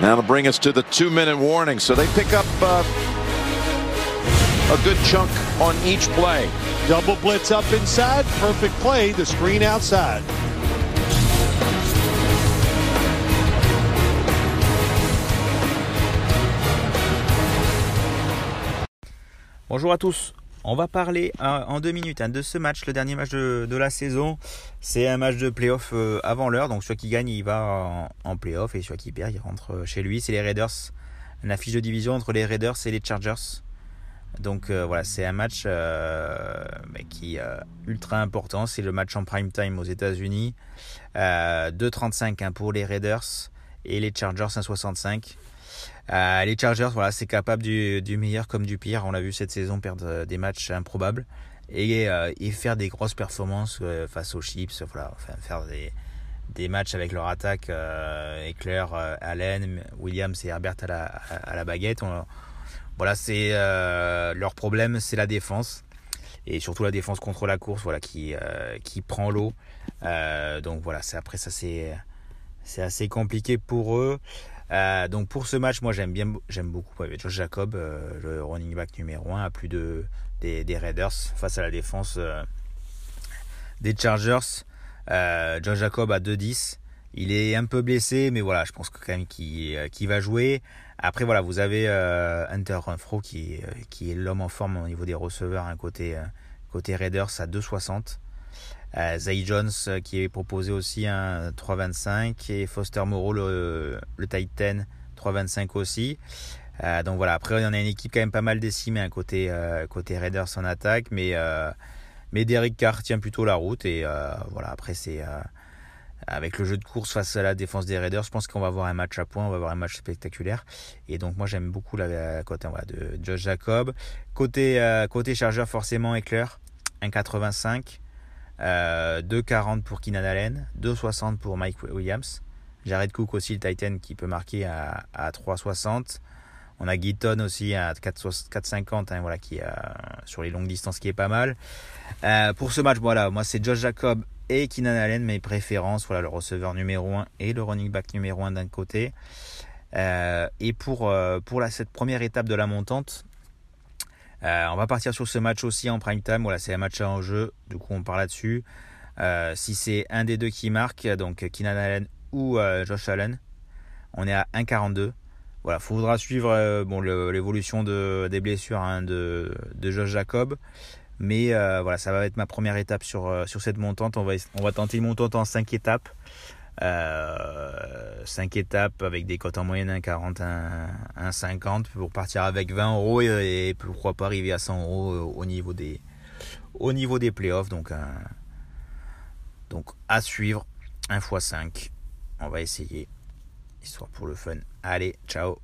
Now to bring us to the two-minute warning. So they pick up uh, a good chunk on each play. Double blitz up inside. Perfect play. The screen outside. Bonjour à tous. On va parler euh, en deux minutes hein, de ce match, le dernier match de, la saison. C'est un match de playoff euh, avant l'heure, donc celui qui gagne, il va en, playoff et celui qui perd, il rentre euh, chez lui. C'est les Raiders. Une affiche de division entre les Raiders et les Chargers. Donc voilà, c'est un match qui est ultra important. C'est le match en prime time aux États-Unis. 2,35 hein, pour les Raiders et les Chargers 1,65. Euh, les Chargers, voilà, c'est capable du, meilleur comme du pire. On l'a vu cette saison perdre euh, des matchs improbables et, euh, faire des grosses performances face aux Chips. Voilà, faire des, matchs avec leur attaque, Eckler, Allen, Williams et Herbert à la, à, la baguette. voilà, c'est leur problème, c'est la défense et surtout la défense contre la course, voilà, qui qui prend l'eau. donc voilà, c'est après ça c'est assez compliqué pour eux. Euh, donc pour ce match, moi j'aime bien, j'aime beaucoup Josh Jacob, euh, le running back numéro 1, à plus de des, Raiders face à la défense euh, des Chargers. Josh Jacob à 2-10. Il est un peu blessé, mais voilà, je pense quand même qu'il va jouer. Après voilà, vous avez Hunter Renfro qui, qui est l'homme en forme au niveau des receveurs, un côté, côté Raiders à 2,60. Euh, Zay Jones euh, qui est proposé aussi un 3,25 et Foster Moreau le, le Titan 3,25 aussi. Euh, donc voilà, après on a une équipe quand même pas mal décimée un côté, Raiders en attaque, mais, mais Derek Carr tient plutôt la route et voilà, après c'est avec le jeu de course face à la défense des Raiders, je pense qu'on va avoir un match à points, on va avoir un match spectaculaire. Et donc moi j'aime beaucoup la, côté de Josh Jacob. Côté, côté chargeur forcément éclair, 1,85. 2,40 euh, pour Keenan Allen, 2,60 pour Mike Williams. Jared Cook aussi, le Titan, qui peut marquer à, à 3,60. On a Gitton aussi à 4,50, hein, voilà, qui est sur les longues distances, qui est pas mal. Euh, pour ce match, voilà, moi c'est Josh Jacob et Keenan Allen, mes préférences, voilà, le receveur numéro 1 et le running back numéro 1 d'un côté. Euh, et pour, pour la, cette première étape de la montante, euh, on va partir sur ce match aussi en prime time. Voilà, c'est un match en jeu. Du coup, on parle là-dessus. Euh, si c'est un des deux qui marque, donc Keenan Allen ou euh, Josh Allen, on est à 1,42. Voilà, faudra suivre l'évolution de, des blessures hein, de, Josh Jacob. Mais voilà, ça va être ma première étape sur, sur cette montante. On va, on va tenter une montante en 5 étapes. 5 euh, étapes avec des cotes en moyenne 1,40, 1,50 pour partir avec 20 euros et, pourquoi pas arriver à 100 euros au niveau des, au niveau des playoffs. Donc, donc à suivre 1 x 5. On va essayer, histoire pour le fun. Allez, ciao